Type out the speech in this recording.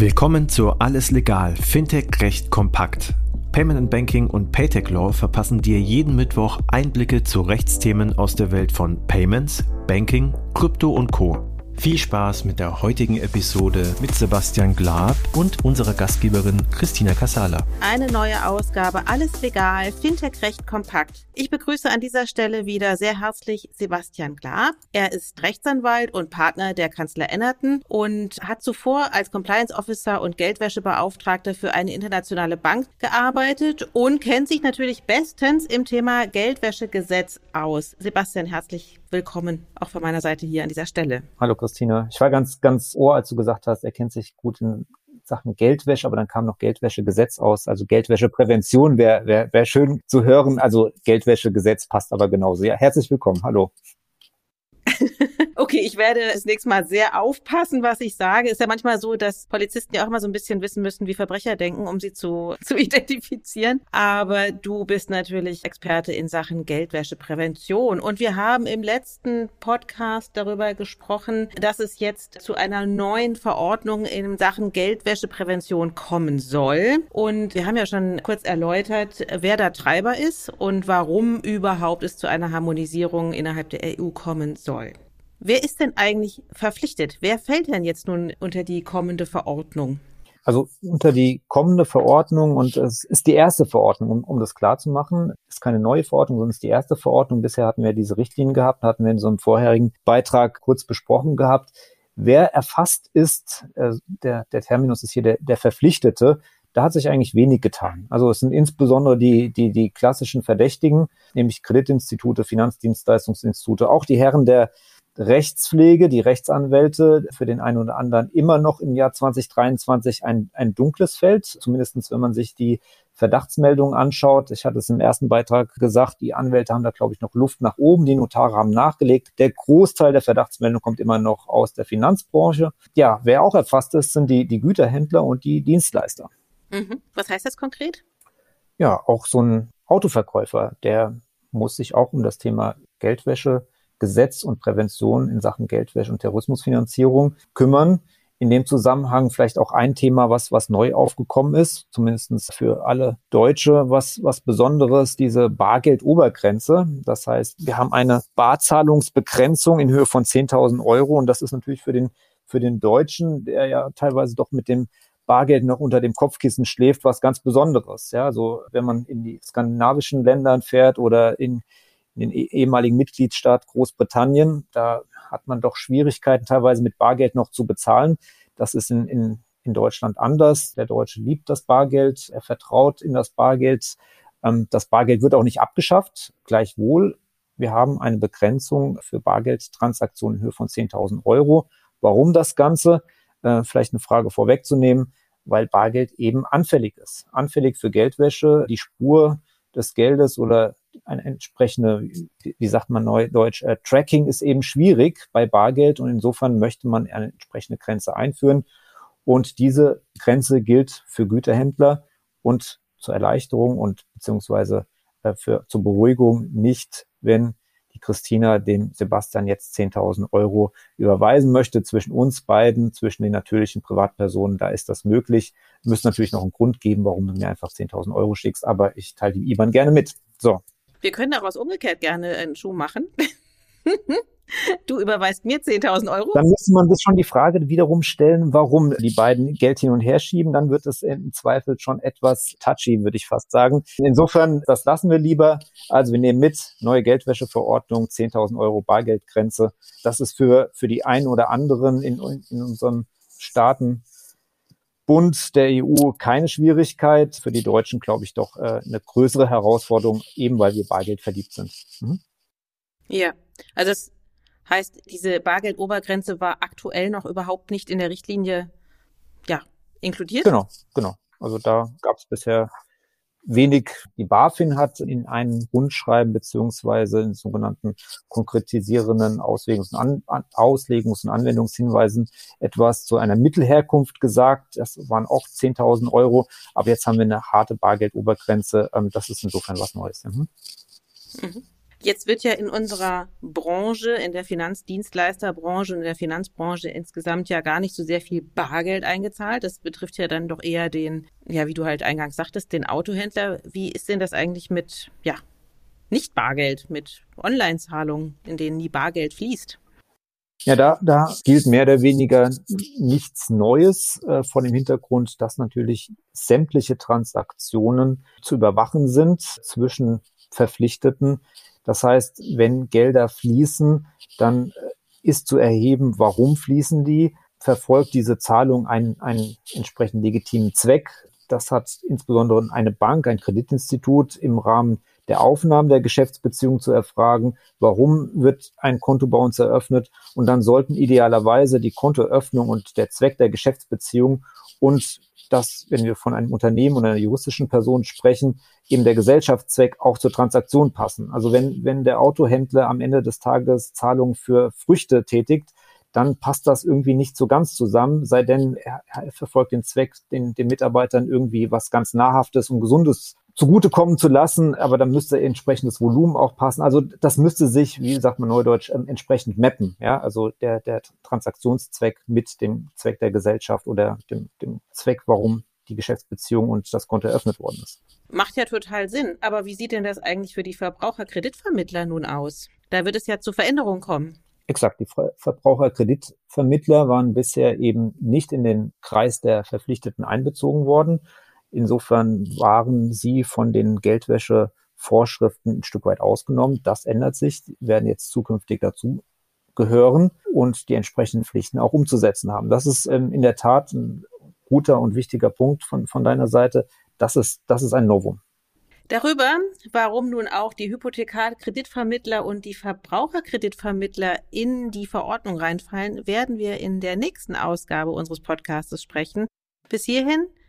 Willkommen zu Alles Legal, Fintech Recht kompakt. Payment and Banking und Paytech Law verpassen dir jeden Mittwoch Einblicke zu Rechtsthemen aus der Welt von Payments, Banking, Krypto und Co. Viel Spaß mit der heutigen Episode mit Sebastian Glab und unserer Gastgeberin Christina Casala. Eine neue Ausgabe, alles legal, Fintech recht kompakt. Ich begrüße an dieser Stelle wieder sehr herzlich Sebastian Glab. Er ist Rechtsanwalt und Partner der Kanzler Ennerton und hat zuvor als Compliance Officer und Geldwäschebeauftragter für eine internationale Bank gearbeitet und kennt sich natürlich bestens im Thema Geldwäschegesetz aus. Sebastian, herzlich willkommen auch von meiner Seite hier an dieser Stelle. Hallo Christine. Ich war ganz, ganz ohr, als du gesagt hast, er kennt sich gut in Sachen Geldwäsche, aber dann kam noch Geldwäschegesetz aus. Also Geldwäscheprävention wäre wär, wär schön zu hören. Also Geldwäschegesetz passt aber genauso. Ja, herzlich willkommen. Hallo. okay, ich werde das nächste Mal sehr aufpassen, was ich sage. Ist ja manchmal so, dass Polizisten ja auch mal so ein bisschen wissen müssen, wie Verbrecher denken, um sie zu, zu identifizieren. Aber du bist natürlich Experte in Sachen Geldwäscheprävention. Und wir haben im letzten Podcast darüber gesprochen, dass es jetzt zu einer neuen Verordnung in Sachen Geldwäscheprävention kommen soll. Und wir haben ja schon kurz erläutert, wer da Treiber ist und warum überhaupt es zu einer Harmonisierung innerhalb der EU kommen soll. Wer ist denn eigentlich verpflichtet? Wer fällt denn jetzt nun unter die kommende Verordnung? Also unter die kommende Verordnung, und es ist die erste Verordnung, um, um das klar zu machen, ist keine neue Verordnung, sondern es ist die erste Verordnung. Bisher hatten wir diese Richtlinien gehabt, hatten wir in so einem vorherigen Beitrag kurz besprochen gehabt. Wer erfasst ist, äh, der, der Terminus ist hier der, der Verpflichtete, da hat sich eigentlich wenig getan. Also es sind insbesondere die, die, die klassischen Verdächtigen, nämlich Kreditinstitute, Finanzdienstleistungsinstitute, auch die Herren der Rechtspflege, die Rechtsanwälte für den einen oder anderen immer noch im Jahr 2023 ein, ein dunkles Feld, zumindestens wenn man sich die Verdachtsmeldungen anschaut. Ich hatte es im ersten Beitrag gesagt, die Anwälte haben da, glaube ich, noch Luft nach oben, die Notare haben nachgelegt. Der Großteil der Verdachtsmeldungen kommt immer noch aus der Finanzbranche. Ja, wer auch erfasst ist, sind die, die Güterhändler und die Dienstleister. Mhm. Was heißt das konkret? Ja, auch so ein Autoverkäufer, der muss sich auch um das Thema Geldwäsche Gesetz und Prävention in Sachen Geldwäsche und Terrorismusfinanzierung kümmern. In dem Zusammenhang vielleicht auch ein Thema, was, was neu aufgekommen ist, zumindestens für alle Deutsche, was, was Besonderes, diese Bargeldobergrenze. Das heißt, wir haben eine Barzahlungsbegrenzung in Höhe von 10.000 Euro und das ist natürlich für den, für den Deutschen, der ja teilweise doch mit dem Bargeld noch unter dem Kopfkissen schläft, was ganz Besonderes. Ja, so wenn man in die skandinavischen Ländern fährt oder in in den eh-, ehemaligen Mitgliedstaat Großbritannien. Da hat man doch Schwierigkeiten teilweise mit Bargeld noch zu bezahlen. Das ist in, in, in Deutschland anders. Der Deutsche liebt das Bargeld, er vertraut in das Bargeld. Ähm, das Bargeld wird auch nicht abgeschafft. Gleichwohl, wir haben eine Begrenzung für Bargeldtransaktionen in Höhe von 10.000 Euro. Warum das Ganze? Äh, vielleicht eine Frage vorwegzunehmen, weil Bargeld eben anfällig ist. Anfällig für Geldwäsche. Die Spur des Geldes oder ein entsprechende, wie sagt man neudeutsch, äh, Tracking ist eben schwierig bei Bargeld und insofern möchte man eine entsprechende Grenze einführen. Und diese Grenze gilt für Güterhändler und zur Erleichterung und beziehungsweise äh, für, zur Beruhigung nicht, wenn die Christina dem Sebastian jetzt 10.000 Euro überweisen möchte zwischen uns beiden, zwischen den natürlichen Privatpersonen, da ist das möglich. Müssen natürlich noch einen Grund geben, warum du mir einfach 10.000 Euro schickst, aber ich teile die IBAN gerne mit. So, wir können daraus umgekehrt gerne einen Schuh machen. Du überweist mir 10.000 Euro. Dann müsste man sich schon die Frage wiederum stellen, warum die beiden Geld hin und her schieben. Dann wird es im Zweifel schon etwas touchy, würde ich fast sagen. Insofern, das lassen wir lieber. Also wir nehmen mit, neue Geldwäscheverordnung, 10.000 Euro Bargeldgrenze. Das ist für, für die einen oder anderen in, in unseren Staaten Bund der EU keine Schwierigkeit. Für die Deutschen, glaube ich, doch äh, eine größere Herausforderung, eben weil wir Bargeld verliebt sind. Mhm. Ja, also das heißt, diese Bargeldobergrenze war aktuell noch überhaupt nicht in der Richtlinie ja, inkludiert? Genau, genau. Also da gab es bisher wenig die BaFin hat in einem Rundschreiben beziehungsweise in sogenannten konkretisierenden Auslegungs- und, An Auslegungs und Anwendungshinweisen etwas zu einer Mittelherkunft gesagt. Das waren auch 10.000 Euro, aber jetzt haben wir eine harte Bargeldobergrenze. Ähm, das ist insofern was Neues. Mhm. Mhm. Jetzt wird ja in unserer Branche, in der Finanzdienstleisterbranche und in der Finanzbranche insgesamt ja gar nicht so sehr viel Bargeld eingezahlt. Das betrifft ja dann doch eher den, ja, wie du halt eingangs sagtest, den Autohändler. Wie ist denn das eigentlich mit, ja, nicht Bargeld, mit Online-Zahlungen, in denen nie Bargeld fließt? Ja, da, da gilt mehr oder weniger nichts Neues äh, vor dem Hintergrund, dass natürlich sämtliche Transaktionen zu überwachen sind zwischen Verpflichteten. Das heißt, wenn Gelder fließen, dann äh, ist zu erheben, warum fließen die, verfolgt diese Zahlung einen, einen entsprechend legitimen Zweck. Das hat insbesondere eine Bank, ein Kreditinstitut im Rahmen der Aufnahmen der Geschäftsbeziehung zu erfragen, warum wird ein Konto bei uns eröffnet und dann sollten idealerweise die Kontoöffnung und der Zweck der Geschäftsbeziehung und das, wenn wir von einem Unternehmen oder einer juristischen Person sprechen, eben der Gesellschaftszweck auch zur Transaktion passen. Also wenn, wenn der Autohändler am Ende des Tages Zahlungen für Früchte tätigt, dann passt das irgendwie nicht so ganz zusammen, sei denn er, er verfolgt den Zweck, den, den Mitarbeitern irgendwie was ganz Nahrhaftes und Gesundes zugutekommen zu lassen, aber dann müsste entsprechendes Volumen auch passen. Also das müsste sich, wie sagt man neudeutsch, ähm, entsprechend mappen. Ja, also der, der Transaktionszweck mit dem Zweck der Gesellschaft oder dem, dem Zweck, warum die Geschäftsbeziehung und das Konto eröffnet worden ist. Macht ja total Sinn. Aber wie sieht denn das eigentlich für die Verbraucherkreditvermittler nun aus? Da wird es ja zu Veränderungen kommen. Exakt, die Verbraucherkreditvermittler waren bisher eben nicht in den Kreis der Verpflichteten einbezogen worden. Insofern waren sie von den Geldwäschevorschriften ein Stück weit ausgenommen. Das ändert sich, werden jetzt zukünftig dazu gehören und die entsprechenden Pflichten auch umzusetzen haben. Das ist ähm, in der Tat ein guter und wichtiger Punkt von, von deiner Seite. Das ist, das ist ein Novum. Darüber, warum nun auch die Hypothekarkreditvermittler und die Verbraucherkreditvermittler in die Verordnung reinfallen, werden wir in der nächsten Ausgabe unseres Podcasts sprechen. Bis hierhin